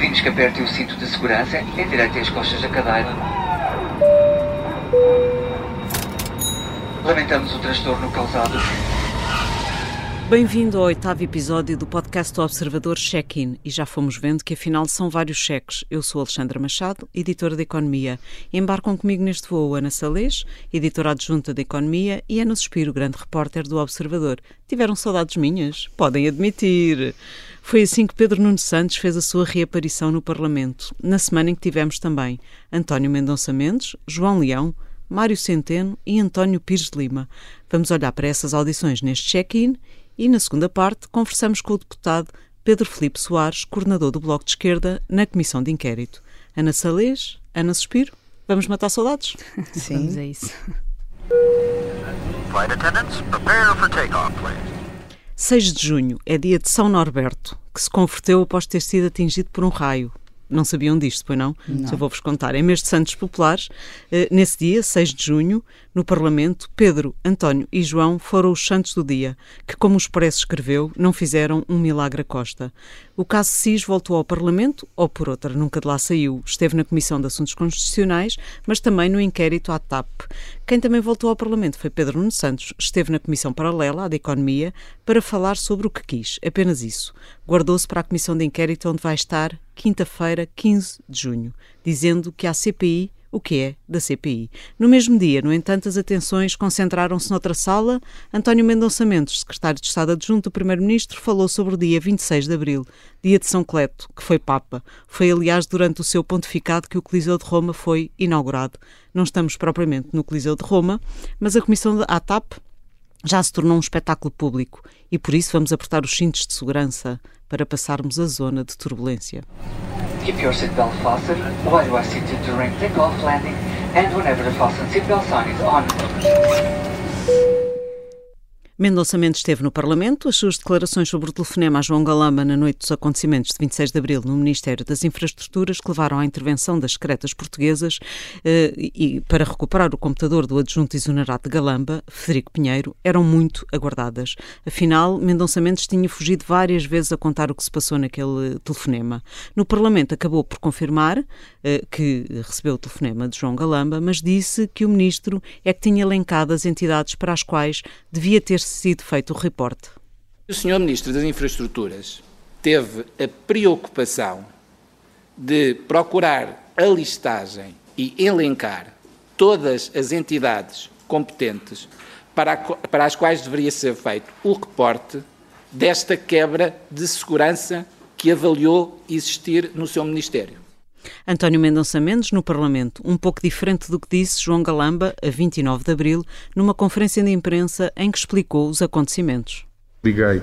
Pedimos que aperte o cinto de segurança e endireite as costas da cadeira. Lamentamos o transtorno causado. Bem-vindo ao oitavo episódio do podcast do Observador Check-in e já fomos vendo que afinal são vários cheques. Eu sou Alexandra Machado, editora de Economia. Embarcam comigo neste voo Ana Salês, editora adjunta de Economia, e Ana Suspiro, grande repórter do Observador. Tiveram saudades minhas? Podem admitir. Foi assim que Pedro Nuno Santos fez a sua reaparição no Parlamento, na semana em que tivemos também António Mendonça Mendes, João Leão, Mário Centeno e António Pires de Lima. Vamos olhar para essas audições neste check-in e, na segunda parte, conversamos com o deputado Pedro Felipe Soares, coordenador do Bloco de Esquerda, na Comissão de Inquérito. Ana Salês, Ana Suspiro, vamos matar saudades? Sim. Vamos a isso. Flight attendants, prepare for takeoff, please. 6 de junho é dia de São Norberto, que se converteu após ter sido atingido por um raio. Não sabiam disto, pois não? não. Já vou-vos contar. Em mês de Santos Populares, eh, nesse dia, 6 de junho, no Parlamento, Pedro, António e João foram os santos do dia, que, como o Expresso escreveu, não fizeram um milagre a costa. O caso SIS voltou ao Parlamento, ou por outra, nunca de lá saiu. Esteve na Comissão de Assuntos Constitucionais, mas também no inquérito à TAP. Quem também voltou ao Parlamento foi Pedro Nuno Santos. Esteve na Comissão Paralela, a de Economia, para falar sobre o que quis. Apenas isso. Guardou-se para a Comissão de Inquérito, onde vai estar quinta-feira, 15 de junho, dizendo que a CPI o que é da CPI. No mesmo dia, no entanto, as atenções concentraram-se noutra sala. António Mendonça Mendes, secretário de Estado adjunto do Primeiro-Ministro, falou sobre o dia 26 de abril, dia de São Cleto, que foi Papa. Foi, aliás, durante o seu pontificado que o Coliseu de Roma foi inaugurado. Não estamos propriamente no Coliseu de Roma, mas a Comissão da ATAP já se tornou um espetáculo público e por isso vamos apertar os cintos de segurança para passarmos a zona de turbulência. Keep your seatbelt fastened while you are seated during takeoff, landing, and whenever the fasten seatbelt sign is on. Mendonça Mendes esteve no Parlamento. As suas declarações sobre o telefonema a João Galamba na noite dos acontecimentos de 26 de abril no Ministério das Infraestruturas, que levaram à intervenção das secretas portuguesas eh, e para recuperar o computador do adjunto exonerado de Galamba, Federico Pinheiro, eram muito aguardadas. Afinal, Mendonça Mendes tinha fugido várias vezes a contar o que se passou naquele telefonema. No Parlamento acabou por confirmar eh, que recebeu o telefonema de João Galamba, mas disse que o ministro é que tinha elencado as entidades para as quais devia ter sido feito o reporte. O Sr. Ministro das Infraestruturas teve a preocupação de procurar a listagem e elencar todas as entidades competentes para, para as quais deveria ser feito o reporte desta quebra de segurança que avaliou existir no seu Ministério. António Mendonça Mendes no Parlamento, um pouco diferente do que disse João Galamba a 29 de abril, numa conferência de imprensa em que explicou os acontecimentos. Liguei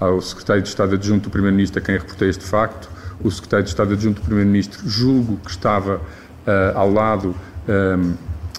ao secretário de Estado adjunto do Primeiro-Ministro a quem reportei este facto. O secretário de Estado adjunto do Primeiro-Ministro julgo que estava uh, ao lado um, ehm,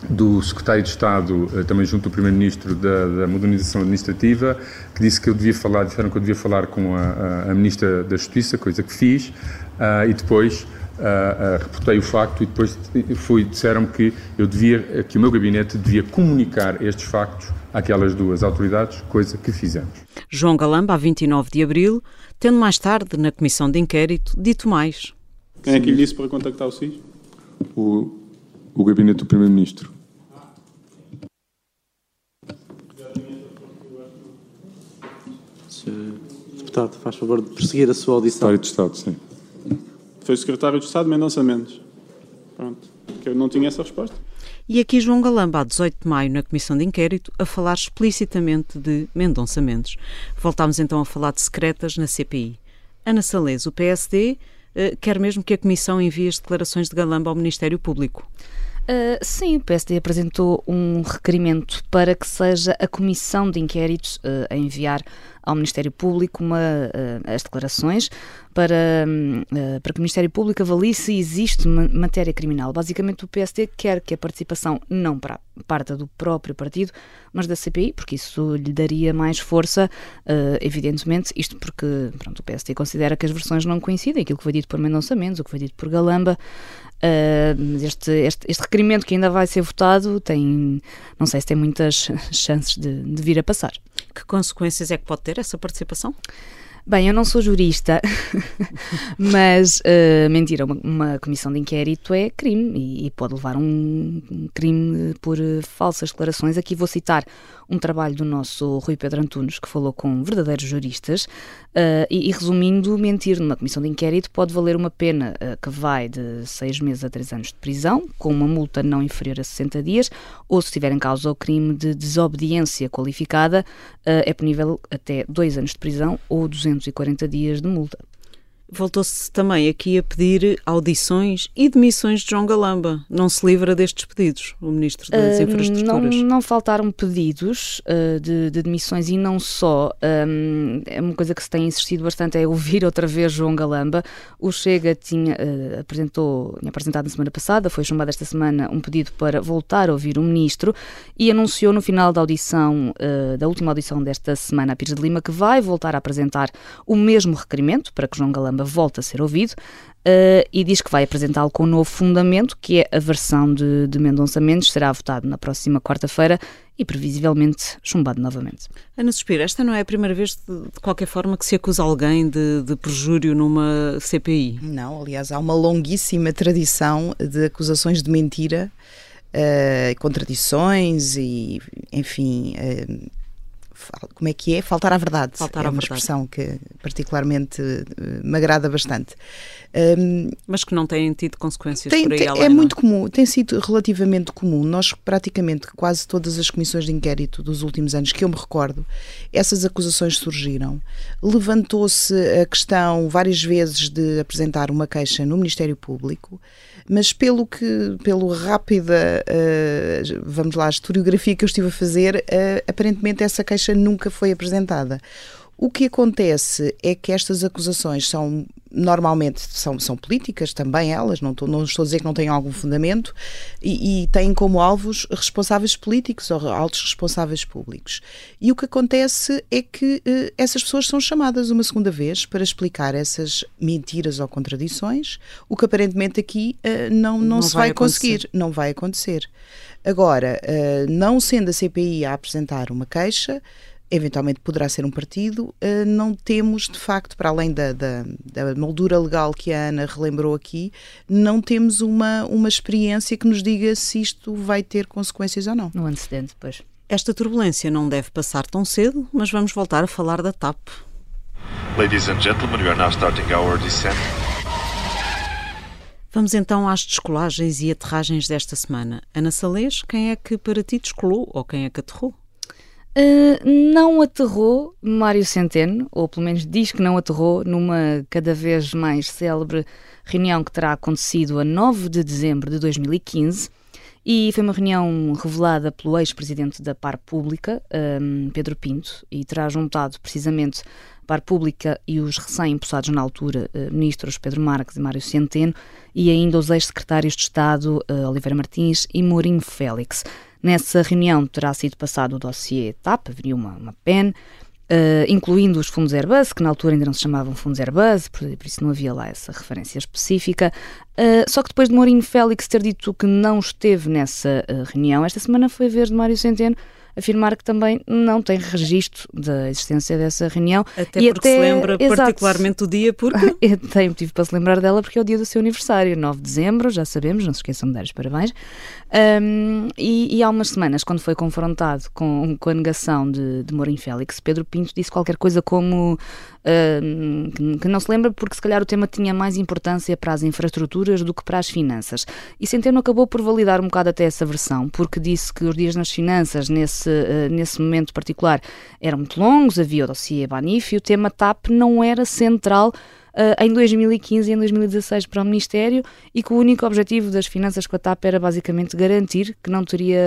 do secretário de Estado, uh, também junto do Primeiro-Ministro da, da, Modernização Administrativa, que disse que eu devia falar, disseram que eu devia falar com a, a, a Ministra da Justiça, coisa que fiz, uh, e depois uh, reportei o facto e depois fui, disseram que eu devia, que o meu gabinete devia comunicar estes factos àquelas duas autoridades, coisa que fizemos. João Galamba, a 29 de abril, tendo mais tarde, na comissão de inquérito, dito mais. Quem é que lhe disse para contactar o SIS? O, o gabinete do Primeiro-Ministro. Deputado, faz favor de prosseguir a sua audição. Secretário de Estado, sim. Foi secretário de Estado Mendonça Mendes. Pronto, que eu não tinha essa resposta. E aqui João Galamba, a 18 de maio, na Comissão de Inquérito, a falar explicitamente de Mendonça Mendes. Voltámos então a falar de secretas na CPI. Ana Salês, o PSD, eh, quer mesmo que a Comissão envie as declarações de Galamba ao Ministério Público. Uh, sim, o PSD apresentou um requerimento para que seja a Comissão de Inquéritos uh, a enviar ao Ministério Público uma, uh, as declarações para, uh, para que o Ministério Público avalie se existe matéria criminal. Basicamente, o PSD quer que a participação não para, parta do próprio partido, mas da CPI, porque isso lhe daria mais força, uh, evidentemente, isto porque pronto, o PSD considera que as versões não coincidem, aquilo que foi dito por Mendonça Mendes, o que foi dito por Galamba, Uh, este, este, este, requerimento que ainda vai ser votado tem, não sei se tem muitas chances de, de vir a passar. Que consequências é que pode ter essa participação? Bem, eu não sou jurista, mas uh, mentira, uma, uma, comissão de inquérito é crime e, e pode levar um, um crime por uh, falsas declarações. Aqui vou citar um trabalho do nosso Rui Pedro Antunes, que falou com verdadeiros juristas, uh, e, e, resumindo, mentir numa comissão de inquérito pode valer uma pena que vai de seis meses a três anos de prisão, com uma multa não inferior a 60 dias, ou se tiver em causa o crime de desobediência qualificada, é punível até dois anos de prisão ou 200 240 dias de multa. Voltou-se também aqui a pedir audições e demissões de João Galamba. Não se livra destes pedidos, o Ministro das uh, Infraestruturas? Não, não faltaram pedidos uh, de, de, demissões e não só. Um, é uma coisa que se tem insistido bastante é ouvir outra vez João Galamba. O Chega tinha, uh, apresentou, tinha apresentado na semana passada, foi chamado esta semana um pedido para voltar a ouvir o Ministro e anunciou no final da audição, da última audição desta semana a Pires de Lima, que vai voltar a apresentar o mesmo requerimento para que João Galamba volta a ser ouvido uh, e diz que vai apresentá-lo com um novo fundamento, que é a versão de, de Mendonça Mendes, será votado na próxima quarta-feira e previsivelmente chumbado novamente. Ana Suspiro, esta não é a primeira vez, de, de qualquer forma, que se acusa alguém de, de perjúrio numa CPI? Não, aliás, há uma longuíssima tradição de acusações de mentira, uh, contradições e, enfim, uh, como é que é? Faltar à verdade. Faltar é à uma verdade. expressão que particularmente uh, me agrada bastante. Um, Mas que não têm tido consequências tem, por aí tem, além, É não? muito comum, tem sido relativamente comum. Nós, praticamente, quase todas as comissões de inquérito dos últimos anos que eu me recordo, essas acusações surgiram. Levantou-se a questão várias vezes de apresentar uma queixa no Ministério Público mas pelo que, pelo rápida, uh, vamos lá, historiografia que eu estive a fazer, uh, aparentemente essa queixa nunca foi apresentada. O que acontece é que estas acusações são normalmente são, são políticas também elas, não estou, não estou a dizer que não têm algum fundamento, e, e têm como alvos responsáveis políticos ou altos responsáveis públicos. E o que acontece é que eh, essas pessoas são chamadas uma segunda vez para explicar essas mentiras ou contradições, o que aparentemente aqui eh, não, não, não, se vai, vai conseguir, não vai acontecer. Agora, eh, não sendo a CPI a apresentar uma queixa, eventualmente poderá ser um partido, uh, não temos, de facto, para além da, da, da, moldura legal que a Ana relembrou aqui, não temos uma, uma experiência que nos diga se isto vai ter consequências ou não. No antecedente, pois. Esta turbulência não deve passar tão cedo, mas vamos voltar a falar da TAP. Ladies and gentlemen, we are now starting our descent. Vamos então às descolagens e aterragens desta semana. Ana Salês, quem é que para ti descolou ou quem é que aterrou? Uh, não aterrou Mário Centeno, ou pelo menos diz que não aterrou, numa cada vez mais célebre reunião que terá acontecido a 9 de dezembro de 2015. E foi uma reunião revelada pelo ex-presidente da Par Pública, um, Pedro Pinto, e terá juntado precisamente Par Pública e os recém-impulsados na altura uh, ministros Pedro Marques e Mário Centeno, e ainda os ex-secretários de Estado uh, Oliveira Martins e Mourinho Félix. Nessa reunião terá sido passado o dossiê TAP, haveria uma, uma PEN, Uh, incluindo os fundos Airbus, que na altura ainda não se chamavam fundos Airbus, por, por isso não havia lá essa referência específica. Uh, só que depois de Mourinho Félix ter dito que não esteve nessa uh, reunião, esta semana foi a vez de Mário Centeno afirmar que também não tem registro da existência dessa reunião. Até e porque até, se lembra exato, particularmente o dia, porque... Tenho motivo para se lembrar dela porque é o dia do seu aniversário, 9 de dezembro, já sabemos, não se esqueçam de dar os parabéns. Um, e, e, há umas semanas, quando foi confrontado com, com a negação de, de Mourinho Félix, Pedro Pinto disse qualquer coisa como que não se lembra porque se calhar o tema tinha mais importância para as infraestruturas do que para as finanças. E Centeno acabou por validar um bocado até essa versão, porque disse que os dias nas finanças, nesse, uh, nesse momento particular, eram muito longos, havia o dossiê Banif e o tema TAP não era central Uh, em 2015 e em 2016 para o Ministério e que o único objetivo das finanças com a TAP era basicamente garantir que não teria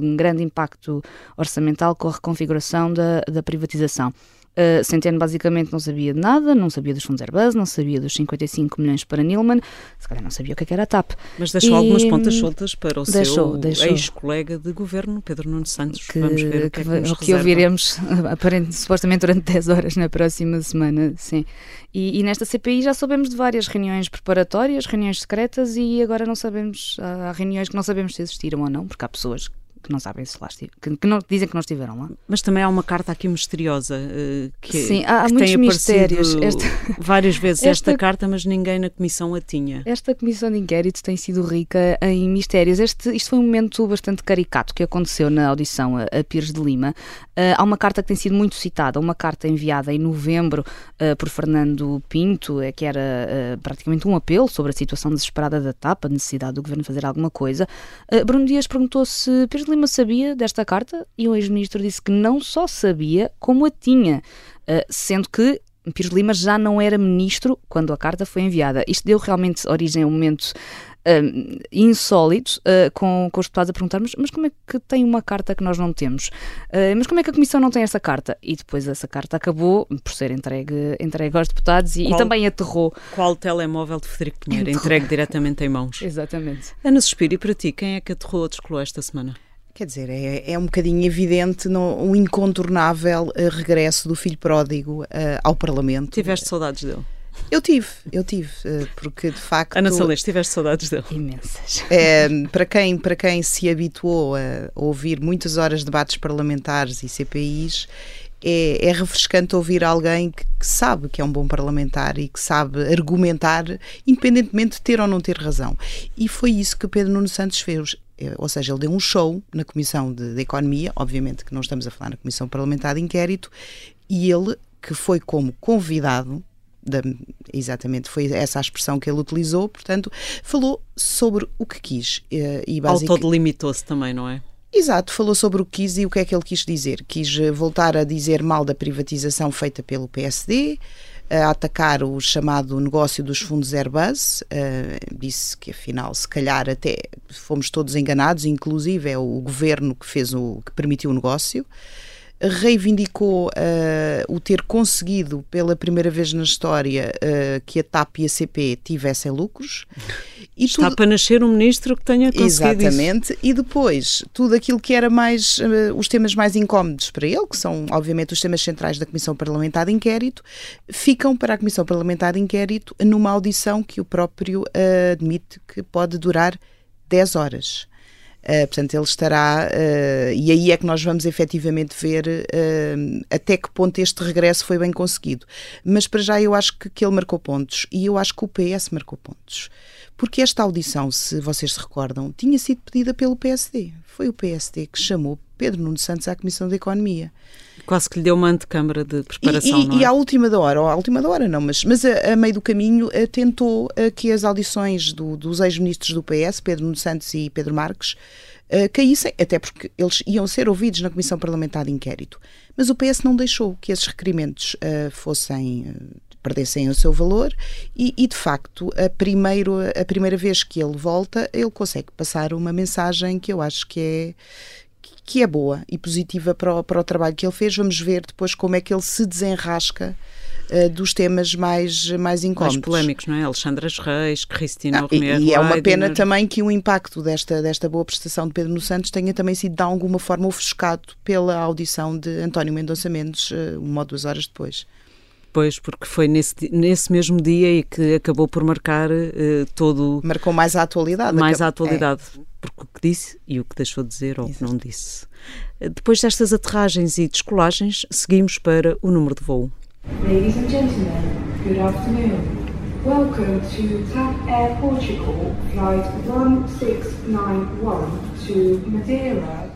um grande impacto orçamental com a reconfiguração da, da privatização. Uh, Centeno basicamente não sabia de nada, não sabia dos fundos Airbus, não sabia dos 55 milhões para Nilman, se calhar não sabia o que, é era a TAP. Mas deixou e, algumas pontas soltas para o deixou, seu ex-colega de governo, Pedro Nuno Santos. Que, Vamos ver o que, que, é que, que ouviremos aparente, supostamente durante 10 horas na próxima semana, sim. E, e, nesta CPI já soubemos de várias reuniões preparatórias, reuniões secretas e agora não sabemos, há reuniões que não sabemos se existiram ou não, porque há pessoas que não sabem se lá estiveram, que, que não, dizem que não estiveram lá. Mas também há uma carta aqui misteriosa uh, que, Sim, há, que muitos tem mistérios. Esta, várias vezes esta, esta, carta, mas ninguém na comissão a tinha. Esta comissão de inquérito tem sido rica em mistérios. Este, isto foi um momento bastante caricato que aconteceu na audição a, a Pires de Lima. Uh, há uma carta que tem sido muito citada, uma carta enviada em novembro uh, por Fernando Pinto, que era praticamente um apelo sobre a situação desesperada da TAP, a necessidade do governo fazer alguma coisa. Bruno Dias perguntou se Pires de Lima sabia desta carta e o ex-ministro disse que não só sabia, como a tinha, uh, sendo que Pires Lima já não era ministro quando a carta foi enviada. Isto deu realmente origem a um momento uh, insólito, uh, com, com os deputados a perguntarmos mas como é que tem uma carta que nós não temos? Uh, mas como é que a Comissão não tem essa carta? E depois essa carta acabou por ser entregue, entregue aos deputados e, qual, e também aterrou. Qual telemóvel de Frederico Pinheiro? Entregue diretamente em mãos. Exatamente. Ana Suspiro, e para ti, quem é que aterrou ou descolou esta semana? Quer dizer, é, é um bocadinho evidente no, o incontornável uh, regresso do filho pródigo uh, ao Parlamento. Tiveste saudades dele? Eu tive, eu tive, uh, porque de facto. Ana Salles, tiveste saudades dele? Imensas. É, para, quem, para quem se habituou a ouvir muitas horas de debates parlamentares e CPIs, é, é, refrescante ouvir alguém que, que, sabe que é um bom parlamentar e que sabe argumentar, independentemente de ter ou não ter razão. E foi isso que Pedro Nuno Santos fez. Eh, ou seja, ele deu um show na Comissão de, de, Economia, obviamente que não estamos a falar na Comissão Parlamentar de Inquérito, e ele, que foi como convidado, da, exatamente foi essa a expressão que ele utilizou, portanto, falou sobre o que quis. Eh, e basicamente Autodelimitou-se também, não é? Exato, falou sobre o que quis e o que é que ele quis dizer. Quis eh, voltar a dizer mal da privatização feita pelo PSD, a atacar o chamado negócio dos fundos Airbus, uh, disse que afinal se calhar até fomos todos enganados, inclusive é o governo que fez o que permitiu o negócio reivindicou uh, o ter conseguido pela primeira vez na história uh, que a TAP e a CP tivessem lucros. E Está tudo... para nascer um ministro que tenha conseguido Exatamente. Isso. E depois, tudo aquilo que era mais, uh, os temas mais incómodos para ele, que são obviamente os temas centrais da Comissão Parlamentar de Inquérito, ficam para a Comissão Parlamentar de Inquérito numa audição que o próprio admite que pode durar 10 horas. Uh, portanto, ele estará, uh, e aí é que nós vamos efetivamente ver uh, até que ponto este regresso foi bem conseguido. Mas para já eu acho que, que ele marcou pontos e eu acho que o PS marcou pontos. Porque esta audição, se vocês se recordam, tinha sido pedida pelo PSD. Foi o PSD que chamou Pedro Nuno Santos à Comissão de Economia. Quase que lhe deu uma antecâmara de preparação, e, e, é? E à última da hora, ou à última da hora não, mas, mas a, a meio do caminho a, tentou a, que as audições do, dos ex-ministros do PS, Pedro Nuno Santos e Pedro Marques, Uh, caíssem, até porque eles iam ser ouvidos na Comissão Parlamentar de Inquérito. Mas o PS não deixou que esses requerimentos fossem. Perdessem o seu valor e, e, de facto a, primeiro, a primeira vez que ele volta ele consegue passar uma mensagem que eu acho que é que é boa e positiva para o, para o trabalho que ele fez. Vamos ver depois como é que ele se desenrasca uh, dos temas mais, mais incómodos. Mais polémicos, não é? Alexandra Reis, Cristina ah, E, e é uma pena também que o impacto desta, desta boa prestação de Pedro no Santos tenha também sido de alguma forma ofuscado pela audição de António Mendonça Mendes, uh, uma ou duas horas depois. Pois, porque foi nesse, nesse mesmo dia e que acabou por marcar uh, todo. Marcou mais a atualidade. Mais a atualidade. É. Porque o que disse e o que deixou de dizer ou o que não disse. Eh, depois destas aterragens e descolagens, seguimos para o número de voo. Ladies and gentlemen, good afternoon. Welcome to TAP Air Portugal, flight 1691 to Madeira.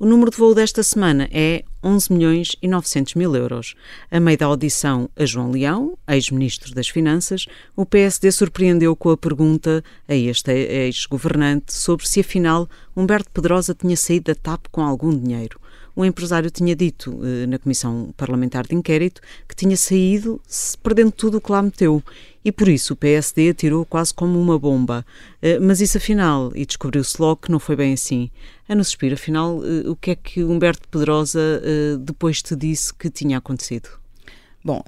O número de voo desta semana é 11 milhões e 900 mil euros. A meio da audição a João Leão, ex-ministro das Finanças, o PSD surpreendeu com a pergunta a este ex-governante sobre se afinal Humberto Pedrosa tinha saído da TAP com algum dinheiro o empresário tinha dito eh, na Comissão Parlamentar de Inquérito que tinha saído perdendo tudo o que lá meteu. E por isso o PSD atirou quase como uma bomba. Eh, mas isso afinal, e descobriu-se logo que não foi bem assim. Ana Suspiro, afinal, eh, o que é que Humberto Pedrosa depois te disse que tinha acontecido? Bom,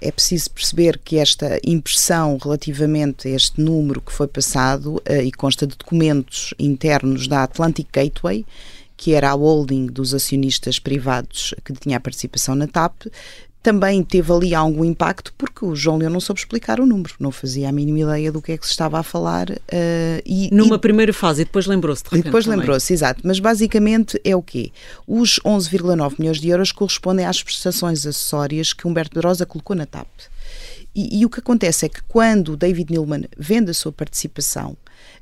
é preciso perceber que esta impressão relativamente a este número que foi passado e consta de documentos internos da Atlantic Gateway, que era a holding dos acionistas privados que tinha a participação na TAP, também teve ali algum impacto porque o João Leão não soube explicar o número, não fazia a mínima ideia do que é que se estava a falar. Uh, e, Numa e, primeira fase, e depois lembrou-se de repente, E depois lembrou-se, exato. Mas basicamente é o quê? Os 11,9 milhões de euros correspondem às prestações acessórias que Humberto Pedrosa colocou na TAP. E, e, o que acontece é que quando David Nilman vende a sua participação,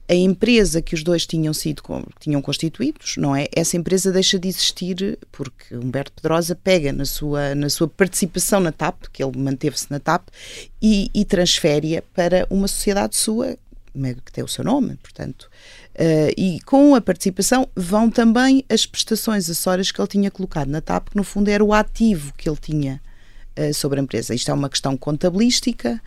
a empresa que os dois tinham sido tinham constituídos, não é? Essa empresa deixa de existir porque Humberto Pedrosa pega na sua, na sua participação na TAP, que ele manteve-se na TAP, e, e transfere-a para uma sociedade sua, que tem o seu nome, portanto. Uh, e com a participação vão também as prestações acessórias que ele tinha colocado na TAP, que no fundo era o ativo que ele tinha uh, sobre a empresa. Isto é uma questão contabilística,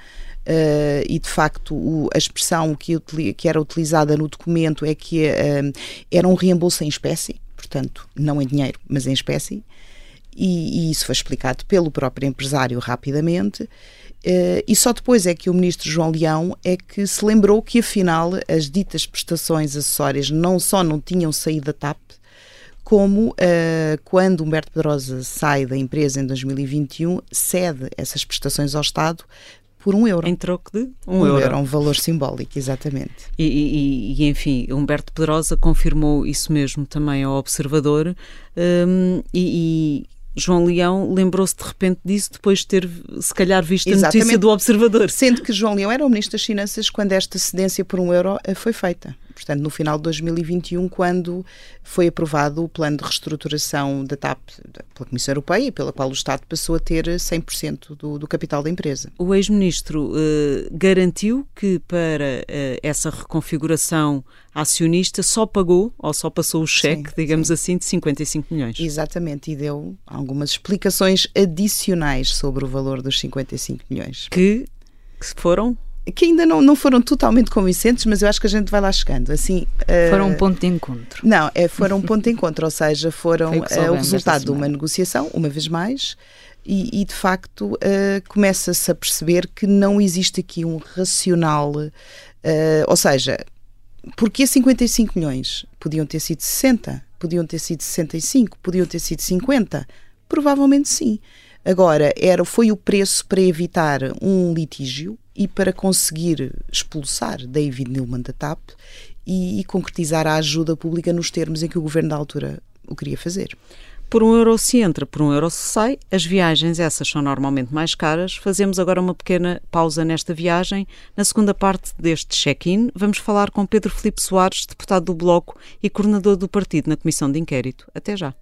Uh, e de facto o, a expressão que, que, era utilizada no documento é que uh, era um reembolso em espécie, portanto, não em dinheiro, mas em espécie, e, e isso foi explicado pelo próprio empresário rapidamente. Uh, e só depois é que o ministro João Leão é que se lembrou que afinal as ditas prestações acessórias não só não tinham saído da TAP, como uh, quando Humberto Pedrosa sai da empresa em 2021, cede essas prestações ao Estado por um euro. Em troco de um, um euro. euro. Um valor simbólico, exatamente. E, e, e, enfim, Humberto Pedrosa confirmou isso mesmo também ao Observador um, e, João Leão lembrou-se de repente disso depois de ter, se calhar, visto Exatamente. a notícia do Observador. Sendo que João Leão era o Ministro das Finanças quando esta cedência por um euro eh, foi feita portanto, no final de 2021, quando foi aprovado o plano de reestruturação da TAP pela Comissão Europeia, pela qual o Estado passou a ter 100% do, do capital da empresa. O ex-ministro uh, garantiu que para uh, essa reconfiguração acionista só pagou ou só passou o cheque, sim, digamos sim. assim, de 55 milhões. Exatamente, e deu algumas explicações adicionais sobre o valor dos 55 milhões. Que, que foram que ainda não, não foram totalmente convincentes, mas eu acho que a gente vai lá chegando. Assim, uh, foram um ponto de encontro. Não, é, foram um ponto de encontro, ou seja, foram uh, o resultado de uma negociação, uma vez mais, e, e de facto uh, começa-se a perceber que não existe aqui um racional, ou seja, porque 55 milhões? Podiam ter sido 60, podiam ter sido 65, podiam ter sido 50? Provavelmente sim. Agora, era, foi o preço para evitar um litígio e para conseguir expulsar David Nilman da TAP e, e concretizar a ajuda pública nos termos em que o governo da altura o queria fazer. Por um euro se entra, por um euro se sai. As viagens, essas são normalmente mais caras. Fazemos agora uma pequena pausa nesta viagem. Na segunda parte deste check-in, vamos falar com Pedro Filipe Soares, deputado do Bloco e coordenador do partido na Comissão de Inquérito. Até já.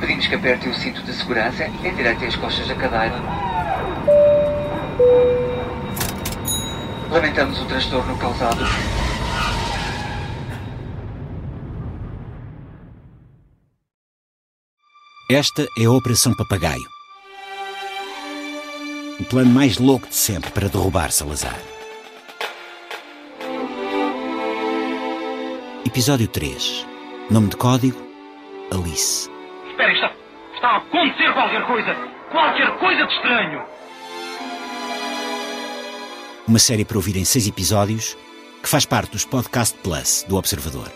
Pedimos que aperte o cinto de segurança e endireite as costas da cadeira. Lamentamos o transtorno causado. Esta é a Operação Papagaio. O plano mais louco de sempre para derrubar Salazar. Episódio 3. Nome de código: Alice. Espera, está, está a acontecer qualquer coisa! Qualquer coisa de estranho! Uma série para ouvir em seis episódios que faz parte dos Podcast Plus do Observador.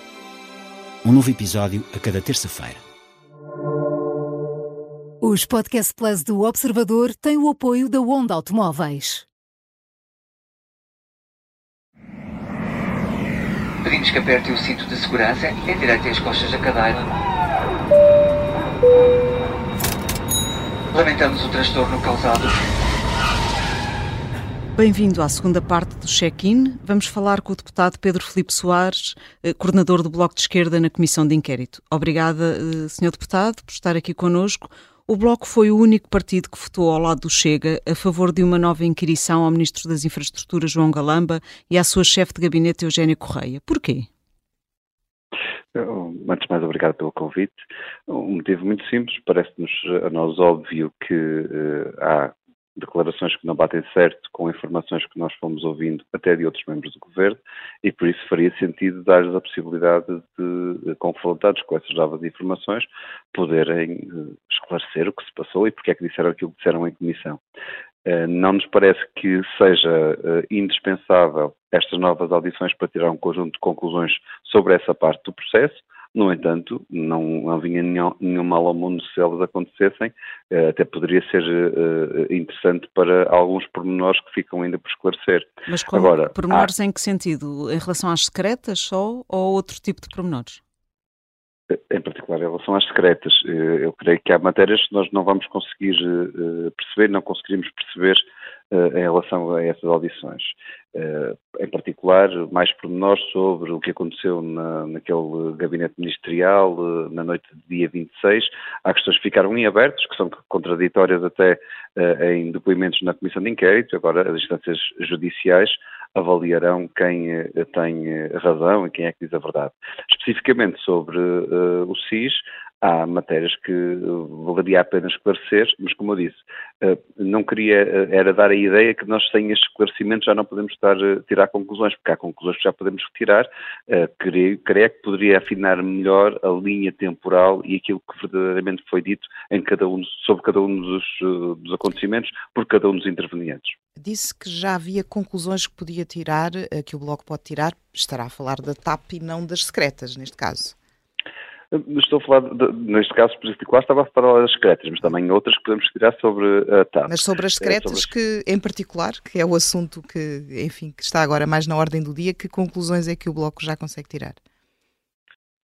Um novo episódio a cada terça-feira. Os Podcast Plus do Observador têm o apoio da Onda Automóveis. Pedimos que aperte o cinto de segurança e endireite as costas da cadeira. Lamentamos o transtorno causado. Bem-vindo à segunda parte do check-in. Vamos falar com o deputado Pedro Filipe Soares, eh, coordenador do Bloco de Esquerda na Comissão de Inquérito. Obrigada, eh, Sr. Deputado, por estar aqui connosco. O Bloco foi o único partido que votou ao lado do Chega a favor de uma nova inquirição ao Ministro das Infraestruturas, João Galamba, e à sua chefe de gabinete, Eugénia Correia. Porquê? Antes de mais, obrigado pelo convite. Um motivo muito simples, parece-nos a nós óbvio que uh, há declarações que não batem certo com informações que nós fomos ouvindo até de outros membros do governo e por isso faria sentido dar-lhes a possibilidade de, confrontados com essas novas informações, poderem eh, esclarecer o que se passou e porque é que disseram aquilo que disseram em comissão. Eh, não nos parece que seja eh, indispensável estas novas audições para tirar um conjunto de conclusões sobre essa parte do processo, No entanto, não, não vinha nenhum, nenhum, mal ao mundo se elas acontecessem, uh, até poderia ser uh, interessante para alguns pormenores que ficam ainda por esclarecer. Mas como Agora, pormenores há... em que sentido? Em relação às secretas só ou outro tipo de pormenores? em particular em relação às secretas. Eh, eu creio que há matérias que nós não vamos conseguir eh, perceber, não conseguiríamos perceber eh, em relação a essas audições. Em particular, mais pormenores sobre o que aconteceu na, naquele gabinete ministerial na noite de dia 26. Há questões que ficaram em abertos, que são contraditórias até em depoimentos na Comissão de Inquérito, agora as instâncias judiciais avaliarão quem eh, tem eh, razão e quem é que diz a verdade. Especificamente sobre o SIS, há matérias que valeria a pena esclarecer, mas como eu disse, não queria, era dar a ideia que nós sem estes esclarecimentos já não podemos estar a tirar conclusões, porque há conclusões que já podemos retirar, creio, creio que poderia afinar melhor a linha temporal e aquilo que verdadeiramente foi dito em cada um, sobre cada um dos, dos acontecimentos por cada um dos intervenientes. Disse que já havia conclusões que podia tirar, eh, que o Bloco pode tirar, estará a falar da TAP e não das secretas, neste caso. Estou a falar, de, neste caso particular, estava a falar das secretas, mas também outras que podemos tirar sobre a TAP. Mas sobre as secretas, é, as... que em particular, que é o assunto que, enfim, que está agora mais na ordem do dia, que conclusões é que o Bloco já consegue tirar?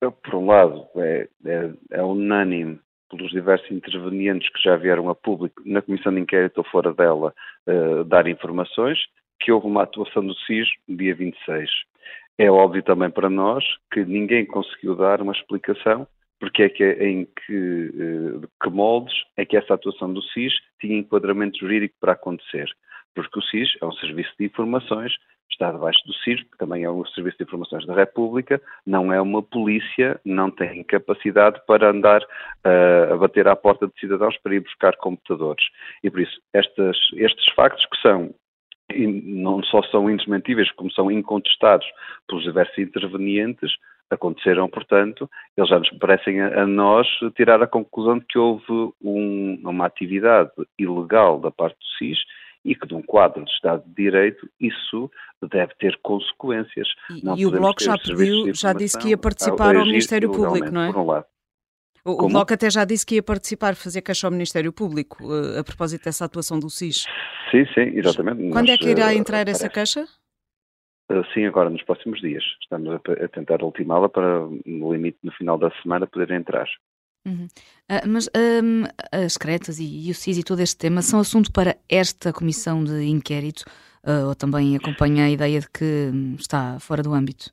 Por um lado, é, é, é unânime pelos diversos intervenientes que já vieram a público na Comissão de Inquérito ou fora dela uh, dar informações, que houve uma atuação do SIS no dia 26. É óbvio também para nós que ninguém conseguiu dar uma explicação porque é que em que, uh, que moldes é que essa atuação do SIS tinha enquadramento jurídico para acontecer. Porque o SIS é um serviço de informações está debaixo do CIRC, que também é o Serviço de Informações da República, não é uma polícia, não tem capacidade para andar uh, a bater à porta de cidadãos para ir buscar computadores. E por isso, estas, estes factos que são não só são indesmentíveis, como são incontestados pelos diversos intervenientes, aconteceram, portanto, eles já nos parecem a, a nós tirar a conclusão de que houve um, uma atividade ilegal da parte do SIS e que num quadro de Estado de Direito isso deve ter consequências. E, e o Bloco já pediu, já disse que ia participar ao Ministério Público, não é? Por um lado. O, o Bloco até já disse que ia participar, fazer queixa ao Ministério Público, uh, a propósito dessa atuação do SIS. Sim, sim, exatamente. Quando Nós, é que irá uh, entrar essa queixa? Uh, sim, agora nos próximos dias. Estamos a, a tentar ultimá-la para, no limite, no final da semana, poder entrar. Uhum. Uh, mas um, as secretas e, e, o CIS e todo este tema são assunto para esta comissão de inquérito uh, ou também acompanha a ideia de que um, está fora do âmbito?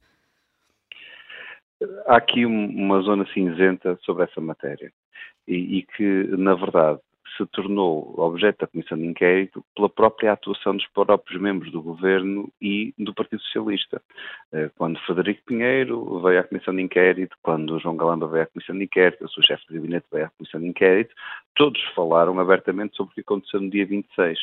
Há aqui uma zona cinzenta sobre essa matéria. E, e que, na verdade, se tornou objeto da Comissão de Inquérito pela própria atuação dos próprios membros do Governo e do Partido Socialista. Eh, quando Frederico Pinheiro veio à Comissão de Inquérito, quando João Galamba veio à Comissão de Inquérito, o seu chefe de gabinete veio à Comissão de Inquérito, todos falaram abertamente sobre o que aconteceu no dia 26.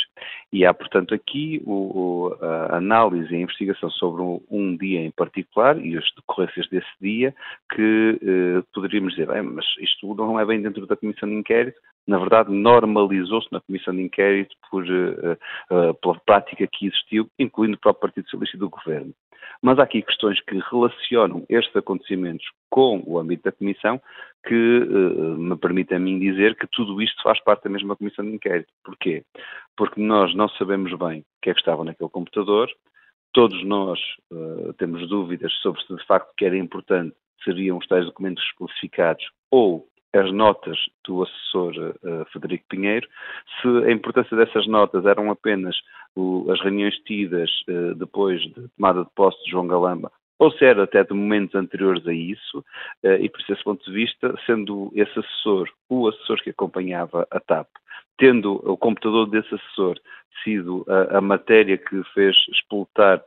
E há, portanto, aqui o, a análise e a investigação sobre um, um, dia em particular e as decorrências desse dia que eh, poderíamos dizer, mas isto não é bem dentro da Comissão de Inquérito, na verdade, normalizou-se na Comissão de Inquérito por, uh, uh, pela prática que existiu, incluindo o próprio Partido Socialista e do Governo. Mas há aqui questões que relacionam estes acontecimentos com o âmbito da Comissão que uh, me permitem a mim dizer que tudo isto faz parte da mesma Comissão de Inquérito. Porquê? Porque nós não sabemos bem o que é que estava naquele computador, todos nós temos dúvidas sobre se de facto que era importante seriam os tais documentos classificados ou as notas do assessor uh, Frederico Pinheiro, se a importância dessas notas eram apenas o, as reuniões tidas uh, depois de tomada de posse de João Galamba, ou se era até de momentos anteriores a isso, uh, e por esse ponto de vista, sendo esse assessor o assessor que acompanhava a TAP, tendo o computador desse assessor sido a, a matéria que fez explotar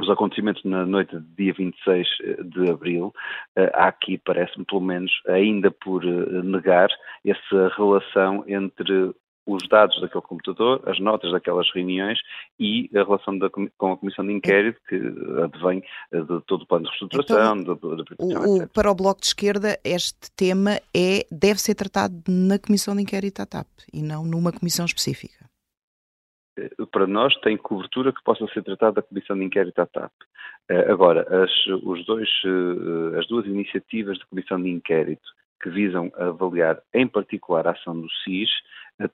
os acontecimentos na noite de dia 26 eh, de abril, eh, há aqui, parece-me pelo menos, ainda por eh, negar essa relação entre os dados daquele computador, as notas daquelas reuniões e a relação da, com a Comissão de Inquérito, que advém de todo o plano de reestruturação. Então, de, o, para o Bloco de Esquerda, este tema é, deve ser tratado na Comissão de Inquérito à TAP e não numa comissão específica. Para nós, tem cobertura que possa ser tratada da Comissão de Inquérito à TAP. Agora, as, os dois, as duas iniciativas da Comissão de Inquérito que visam avaliar, em particular, a ação do SIS,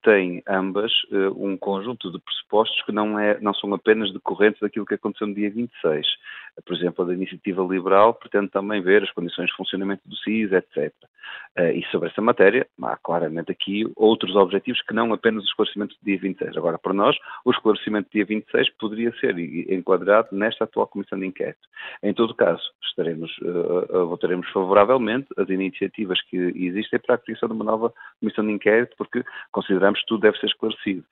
têm ambas um conjunto de pressupostos que não, é, não são apenas decorrentes daquilo que aconteceu no dia 26. Por exemplo, a da Iniciativa Liberal pretende também ver as condições de funcionamento do SIS, etc. E sobre essa matéria, há claramente aqui outros objetivos que não apenas o esclarecimento do dia 26. Agora, para nós, o esclarecimento do dia 26 poderia ser enquadrado nesta atual Comissão de Inquérito. Em todo caso, estaremos, votaremos favoravelmente as iniciativas que existem para a criação de uma nova Comissão de Inquérito, porque consideramos que tudo deve ser esclarecido.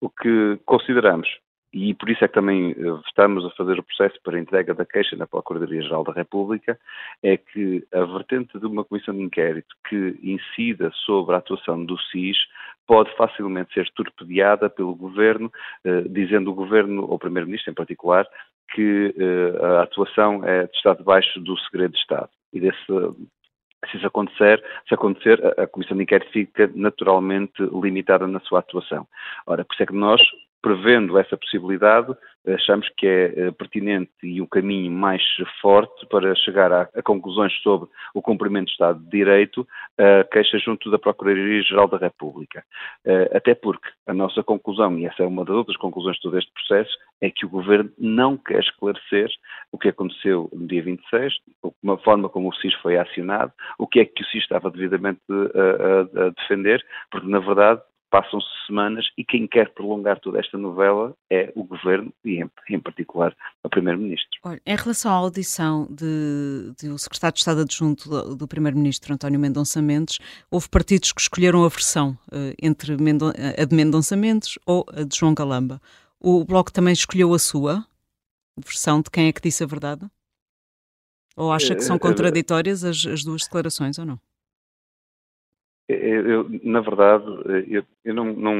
O que consideramos, e por isso é que também eh, estamos a fazer o processo para a entrega da queixa na Procuradoria-Geral da República, é que a vertente de uma comissão de inquérito que incida sobre a atuação do SIS pode facilmente ser torpedeada pelo Governo, eh, dizendo o Governo, ou o Primeiro-Ministro em particular, que eh, a atuação é, está debaixo do segredo de Estado. E desse, se isso acontecer, se acontecer, a, a Comissão de Inquérito fica naturalmente limitada na sua atuação. Ora, por isso é que nós, prevendo essa possibilidade, achamos que é eh, pertinente e o caminho mais forte para chegar a, a conclusões sobre o cumprimento do Estado de Direito, a queixa junto da Procuradoria-Geral da República. Eh, até porque a nossa conclusão, e essa é uma das outras conclusões de todo este processo, é que o Governo não quer esclarecer o que aconteceu no dia 26, uma forma como o SIS foi acionado, o que é que o SIS estava devidamente a, a, a defender, porque na verdade passam-se semanas e quem quer prolongar toda esta novela é o Governo e, em, em particular, o Primeiro-Ministro. Em relação à audição de, de, Secretário de Estado Adjunto do, do Primeiro-Ministro António Mendonça Mendes, houve partidos que escolheram a versão uh, entre Mendon a de Mendonça Mendes ou a de João Galamba. O Bloco também escolheu a sua versão de quem é que disse a verdade? Ou acha que são eh, eh, contraditórias as, as duas declarações ou não? Eu, na verdade, eu, eu não, não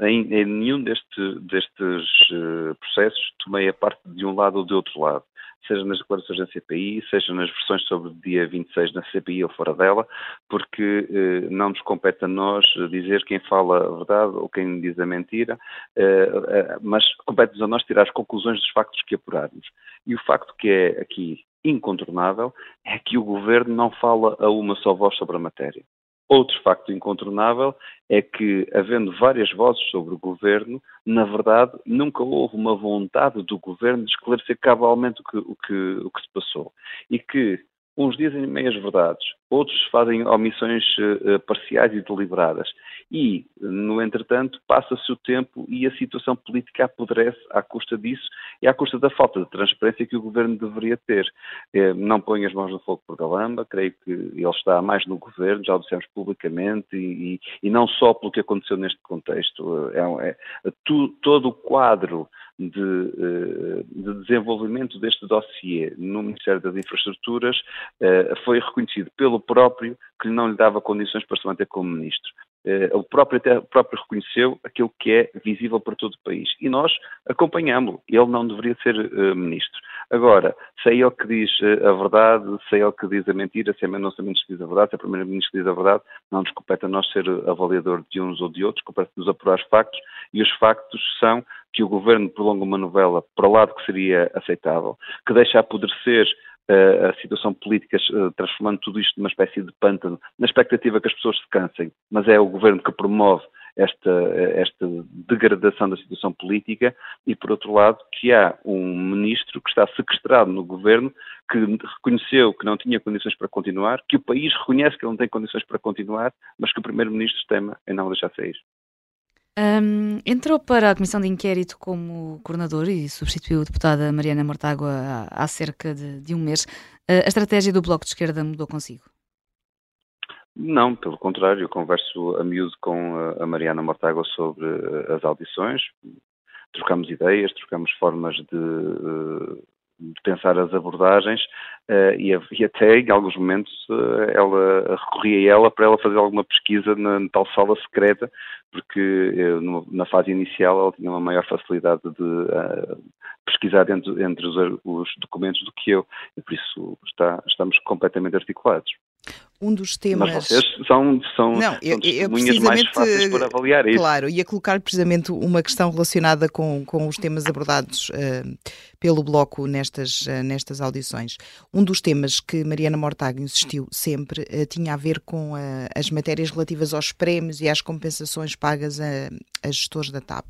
em, em, nenhum deste, destes uh, processos tomei a parte de um lado ou de outro lado, seja nas declarações da CPI, seja nas versões sobre o dia 26 na CPI ou fora dela, porque uh, não nos compete a nós dizer quem fala a verdade ou quem diz a mentira, uh, mas compete-nos a nós tirar as conclusões dos factos que apurarmos. E o facto que é aqui incontornável é que o governo não fala a uma só voz sobre a matéria. Outro facto incontornável é que, havendo várias vozes sobre o governo, na verdade, nunca houve uma vontade do governo de esclarecer cabalmente o que, o que, o que se passou. E que uns dizem meias verdades, outros fazem omissões uh, parciais e deliberadas. E, no entretanto, passa-se o tempo e a situação política apodrece à custa disso e à custa da falta de transparência que o governo deveria ter. Uh, não põe as mãos no fogo por Galamba, creio que ele está mais no governo, já o dissemos publicamente, e, e, não só pelo que aconteceu neste contexto. É, é tu, todo o quadro de, eh, de, desenvolvimento deste dossiê no Ministério das Infraestruturas eh, foi reconhecido pelo próprio que não lhe dava condições para se manter como ministro. Uh, o, próprio, até, próprio reconheceu aquilo que é visível para todo o país. E nós acompanhámo-lo. Ele não deveria ser uh, ministro. Agora, se é ele que diz uh, a verdade, se é ele que diz a mentira, se é Mendonça Mendes que diz a verdade, se é primeiro-ministro que diz a verdade, não nos compete a nós ser avaliador de uns ou de outros, compete-nos apurar os factos, e os factos são que o governo prolonga uma novela para o lado que seria aceitável, que deixa apodrecer a situação política, transformando tudo isto numa espécie de pântano, na expectativa que as pessoas se cansem, mas é o governo que promove esta, esta degradação da situação política e, por outro lado, que há um ministro que está sequestrado no governo que reconheceu que não tinha condições para continuar, que o país reconhece que não tem condições para continuar, mas que o primeiro-ministro tema em não deixar sair. Um, entrou para a Comissão de Inquérito como coordenador e substituiu a deputada Mariana Mortágua há, há cerca de, de, um mês. Uh, a estratégia do Bloco de Esquerda mudou consigo? Não, pelo contrário, eu converso a miúdo com a Mariana Mortágua sobre uh, as audições, trocamos ideias, trocamos formas de, de pensar as abordagens uh, e, e, até em alguns momentos uh, ela recorria a ela para ela fazer alguma pesquisa na, na tal sala secreta, porque uh, no, na fase inicial ela tinha uma maior facilidade de pesquisar entre, entre os, os, documentos do que eu, e por isso está, estamos completamente articulados. Um dos temas. Mas vocês são, são, não, eu, são testemunhas mais fáceis para avaliar isso. Claro, ia colocar precisamente uma questão relacionada com, com os temas abordados uh, pelo Bloco nestas, uh, nestas audições. Um dos temas que Mariana Mortágua insistiu sempre uh, tinha a ver com as matérias relativas aos prémios e às compensações pagas a, a gestores da TAP.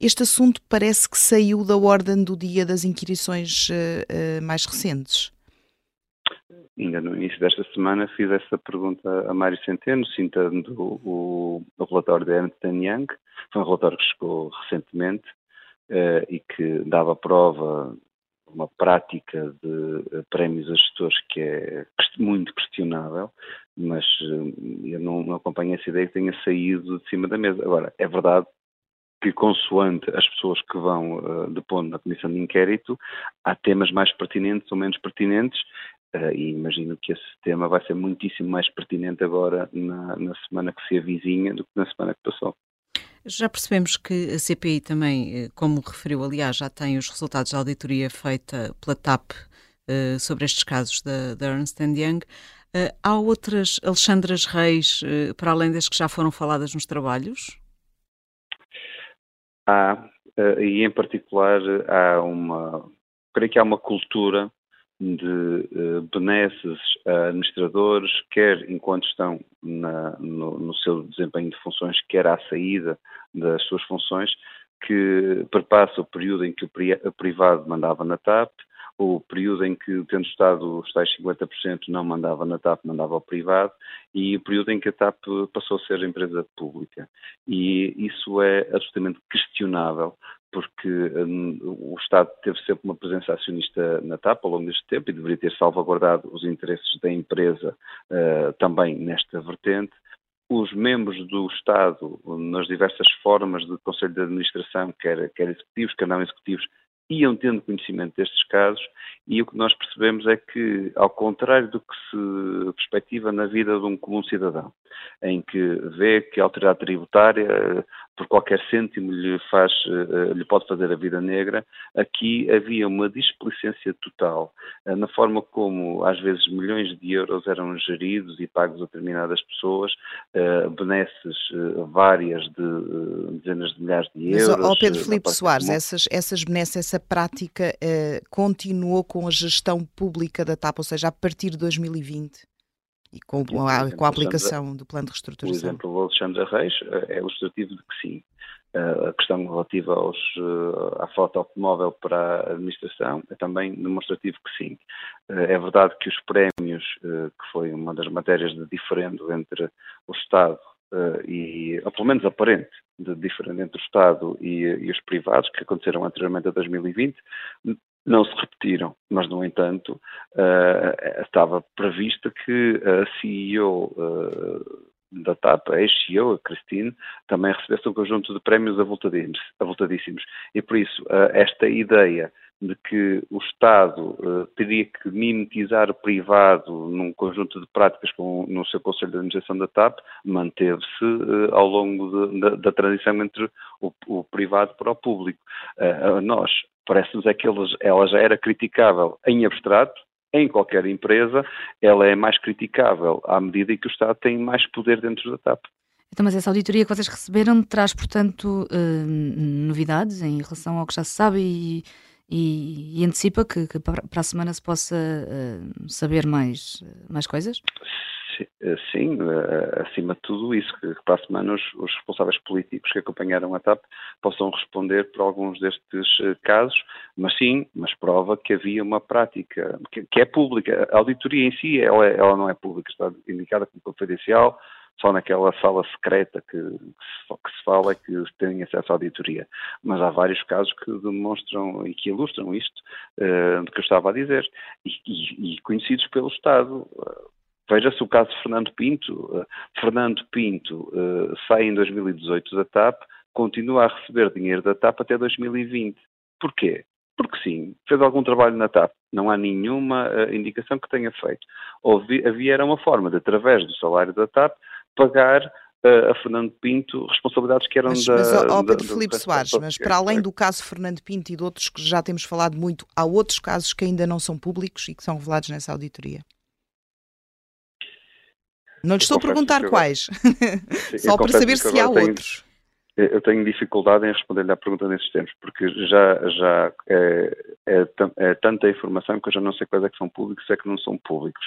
Este assunto parece que saiu da ordem do dia das inquirições mais recentes ainda no início desta semana, fiz essa pergunta a Mário Centeno, citando o, o relatório da Ernst Young. Foi um relatório que chegou recentemente uh, e que dava prova uma prática de uh, prémios a gestores que é muito questionável, mas uh, eu não, não acompanho essa ideia que tenha saído de cima da mesa. Agora, é verdade que, consoante as pessoas que vão uh, depondo na comissão de inquérito, há temas mais pertinentes ou menos pertinentes, e imagino que esse tema vai ser muitíssimo mais pertinente agora na, na, semana que se avizinha do que na semana que passou. Já percebemos que a CPI também, eh, como referiu, aliás, já tem os resultados da auditoria feita pela TAP uh, sobre estes casos da, da Ernst Young. Uh, há outras Alexandras Reis, para além das que já foram faladas nos trabalhos? Há, e em particular há uma, creio que há uma cultura de uh, benesses a administradores, quer enquanto estão na, no, no, seu desempenho de funções, quer à saída das suas funções, que perpassa o período em que o privado mandava na TAP, o período em que, tendo estado os tais 50%, não mandava na TAP, mandava ao privado, e o período em que a TAP passou a ser empresa pública. E isso é absolutamente questionável, porque um, o Estado teve sempre uma presença acionista na TAP ao longo deste tempo e deveria ter salvaguardado os interesses da empresa uh, também nesta vertente. Os membros do Estado, nas diversas formas de Conselho de Administração, quer, quer executivos, quer não executivos, iam tendo conhecimento destes casos e o que nós percebemos é que, ao contrário do que se perspectiva na vida de um comum cidadão, em que vê que a autoridade tributária, por qualquer cêntimo, lhe, faz, eh, lhe pode fazer a vida negra, aqui havia uma displicência total eh, na forma como, às vezes, milhões de euros eram geridos e pagos a determinadas pessoas, eh, benesses várias de dezenas de milhares de euros. Mas, ó Pedro Filipe Soares, essas, essas benesses, essa prática continuou com a gestão pública da TAP, ou seja, a partir de 2020? E com, a, com a aplicação do plano de reestruturação. O exemplo do Alexandre Reis eh, é ilustrativo de que sim. Eh, a questão relativa aos, eh, à frota automóvel para a administração é também demonstrativo que sim. É verdade que os prémios, que foi uma das matérias de diferendo entre o Estado e, ou pelo menos aparente, de diferente entre o Estado e, e, os privados, que aconteceram anteriormente a 2020, não se repetiram, mas, no entanto, uh, estava previsto que a CEO uh, eh, da TAP, a ex-CEO, a Christine, também recebesse um conjunto de prémios avultadíssimos. E, por isso, uh, esta ideia de que o Estado teria que mimetizar o privado num conjunto de práticas com, no seu Conselho de Administração da TAP manteve-se ao longo de, da, da, transição entre o, o, privado para o público. nós Parece-nos é que ela já era criticável em abstrato, em qualquer empresa, ela é mais criticável à medida em que o Estado tem mais poder dentro da TAP. Então, mas essa auditoria que vocês receberam traz, portanto, novidades em relação ao que já se sabe e, e, e antecipa que, que, para a semana se possa eh, saber mais, mais coisas? Eh, sim, eh, acima de tudo isso, que para a semana os, os, responsáveis políticos que acompanharam a TAP possam responder por alguns destes eh, casos, mas sim, mas prova que havia uma prática que, que é pública. A auditoria em si, ela, ela, não é pública, está indicada como confidencial, só naquela sala secreta que, que, se, que, se, fala que têm acesso à auditoria. Mas há vários casos que demonstram e que ilustram isto uh, que eu estava a dizer, e, e, e conhecidos pelo Estado. Veja-se o caso de Fernando Pinto. Uh, Fernando Pinto uh, sai em 2018 da TAP, continua a receber dinheiro da TAP até 2020. Porquê? Porque sim, fez algum trabalho na TAP. Não há nenhuma uh, indicação que tenha feito. Houve, havia era uma forma de, através do salário da TAP, pagar a Fernando Pinto responsabilidades que eram mas, da. Mas, ó, Pedro da, Filipe Soares, mas para além do caso Fernando Pinto e de outros que já temos falado muito, há outros casos que ainda não são públicos e que são revelados nessa auditoria? Não lhe estou a perguntar quais, só para saber se há tenho, outros. Eu tenho dificuldade em responder-lhe à pergunta nesses termos, porque já, já é, é, é, tanta informação que eu já não sei quais é que são públicos e é que não são públicos.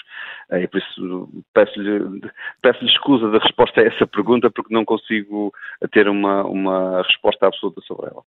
É, e por isso peço-lhe peço escusa da resposta a essa pergunta, porque não consigo ter uma, uma resposta absoluta sobre ela.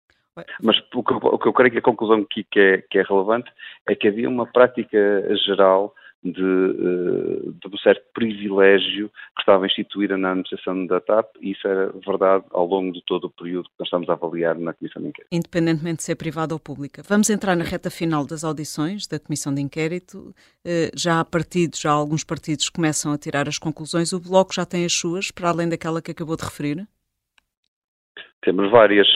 Mas o que, o que eu creio que a conclusão aqui que é, que é relevante é que havia uma prática geral de, eh, de, um certo privilégio que estava instituída na administração da TAP e isso era verdade ao longo de todo o período que nós estamos a avaliar na Comissão de Inquérito. Independentemente de ser privada ou pública. Vamos entrar na reta final das audições da Comissão de Inquérito. Eh, já há partidos, já há alguns partidos que começam a tirar as conclusões. O Bloco já tem as suas, para além daquela que acabou de referir? Temos várias.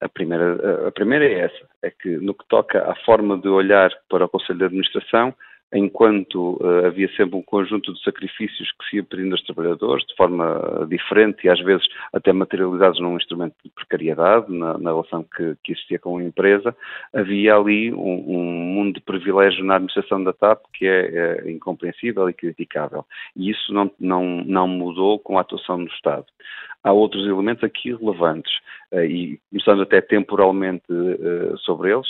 A primeira, a primeira é essa, é que no que toca à forma de olhar para o Conselho de Administração, enquanto uh, havia sempre um conjunto de sacrifícios que se ia pedindo aos trabalhadores de forma diferente e às vezes até materializados num instrumento de precariedade na, na relação que, que, existia com a empresa, havia ali um, um, mundo de privilégio na administração da TAP que é, é incompreensível e criticável. E isso não, não, não mudou com a atuação do Estado. Há outros elementos aqui relevantes, uh, e começando até temporalmente uh, sobre eles,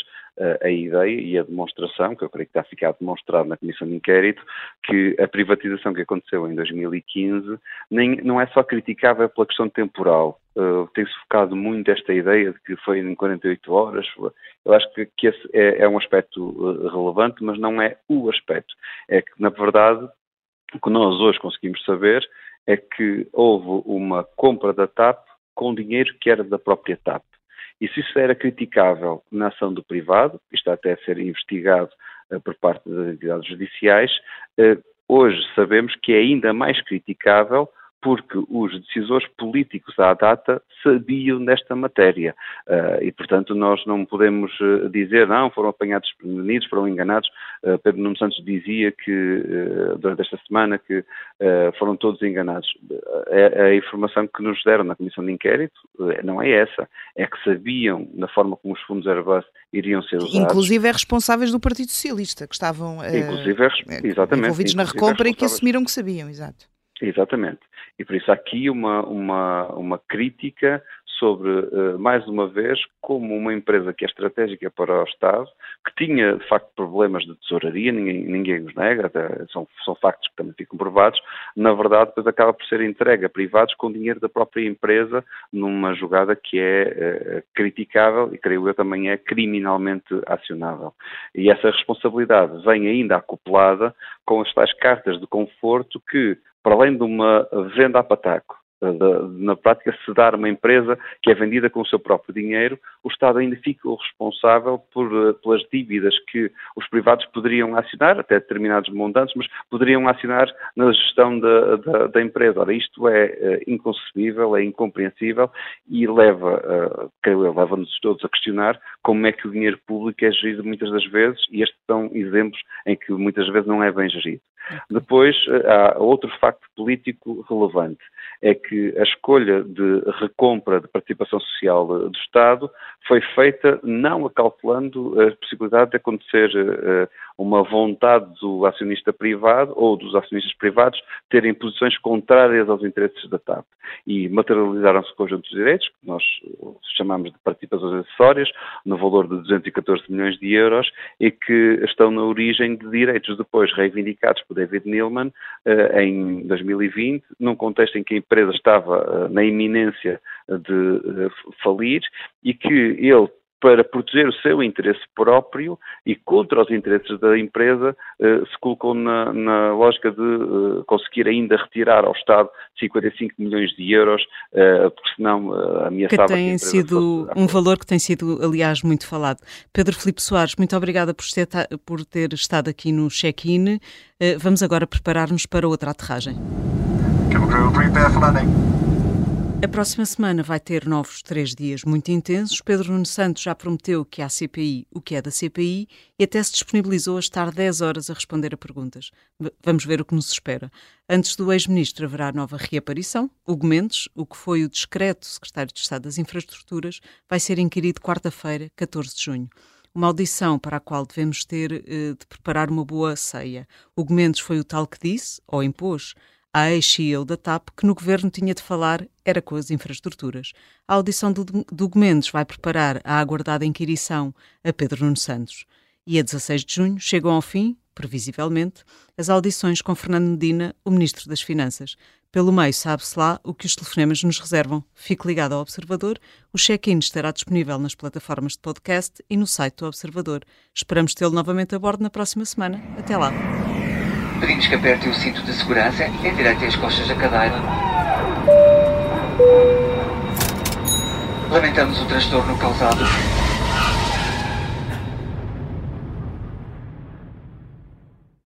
a ideia e a demonstração, que eu creio que está a ficar demonstrado na Comissão de Inquérito, que a privatização que aconteceu em 2015 nem, não é só criticável pela questão temporal. Uh, Tem-se focado muito esta ideia de que foi em 48 horas. Eu acho que, que esse é, é um aspecto uh, relevante, mas não é o aspecto. É que, na verdade, o que nós hoje conseguimos saber é que houve uma compra da TAP com dinheiro que era da própria TAP. E se isso era criticável na ação do privado, está até a ser investigado uh, por parte das entidades judiciais, uh, hoje sabemos que é ainda mais criticável porque os decisores políticos à data sabiam desta matéria. Uh, e, portanto, nós não podemos uh, dizer, não, foram apanhados desprevenidos, foram enganados. Uh, Pedro Nuno Santos dizia que, durante esta semana, que foram todos enganados. A, a, informação que nos deram na Comissão de Inquérito não é essa. É que sabiam da forma como os fundos Airbus iriam ser usados. Inclusive é responsáveis do Partido Socialista, que estavam é, envolvidos na recompra e que assumiram que sabiam, exato. Exatamente. E por isso há aqui uma, uma, uma crítica sobre, uh, mais uma vez, como uma empresa que é estratégica para o Estado, que tinha, de facto, problemas de tesouraria, ninguém, ninguém os nega, são, são factos que também ficam provados, na verdade, depois acaba por ser entregue a privados com dinheiro da própria empresa, numa jogada que é uh, criticável e, creio eu, também é criminalmente acionável. E essa responsabilidade vem ainda acoplada com as tais cartas de conforto que para além de uma venda a pataco, na prática, se dar uma empresa que é vendida com o seu próprio dinheiro, o Estado ainda fica o responsável por, eh, pelas dívidas que os privados poderiam acionar, até determinados montantes, mas poderiam acionar na gestão da, da, da empresa. Ora, isto é, é inconcebível, é incompreensível e leva, uh, creio eu, leva-nos todos a questionar como é que o dinheiro público é gerido muitas das vezes e estes são exemplos em que muitas vezes não é bem gerido. Depois, há outro facto político relevante, é que a escolha de recompra de participação social do Estado foi feita não acautelando a possibilidade de acontecer eh, uma vontade do acionista privado ou dos acionistas privados terem posições contrárias aos interesses da TAP. E materializaram-se conjuntos de direitos, que nós chamamos de participações acessórias, no valor de 214 milhões de euros, e que estão na origem de direitos depois reivindicados por David Neilman eh, em 2020, num contexto em que a empresa estava eh, na iminência de eh, falir e que ele para proteger o seu interesse próprio e contra os interesses da empresa, eh, se colocou na, na lógica de eh, conseguir ainda retirar ao Estado 55 milhões de euros, eh, porque senão ameaçava... Que tem que sido fosse... um valor que tem sido, aliás, muito falado. Pedro Filipe Soares, muito obrigada por ter, por ter estado aqui no check-in. Vamos agora preparar-nos para outra aterragem. prepare for landing. A próxima semana vai ter novos três dias muito intensos. Pedro Nuno Santos já prometeu que há CPI o que é da CPI e até se disponibilizou a estar 10 horas a responder a perguntas. Vamos ver o que nos espera. Antes do ex-ministro haverá nova reaparição. Hugo Mendes, o que foi o discreto secretário de Estado das Infraestruturas, vai ser inquirido quarta-feira, 14 de junho uma audição para a qual devemos ter eh, de preparar uma boa ceia. Hugo Mendes foi o tal que disse, ou impôs, à ex-CEO da TAP que no governo tinha de falar era com as infraestruturas. A audição do, do Gomendes vai preparar a aguardada inquirição a Pedro Nuno Santos. E a 16 de junho chegam ao fim, previsivelmente, as audições com Fernando Medina, o Ministro das Finanças. Pelo meio, sabe-se lá o que os telefonemas nos reservam. Fique ligado ao Observador. O check-in estará disponível nas plataformas de podcast e no site do Observador. Esperamos tê-lo novamente a bordo na próxima semana. Até lá. Pedimos que aperte o cinto de segurança e endireite as costas da cadeira. Lamentamos o transtorno causado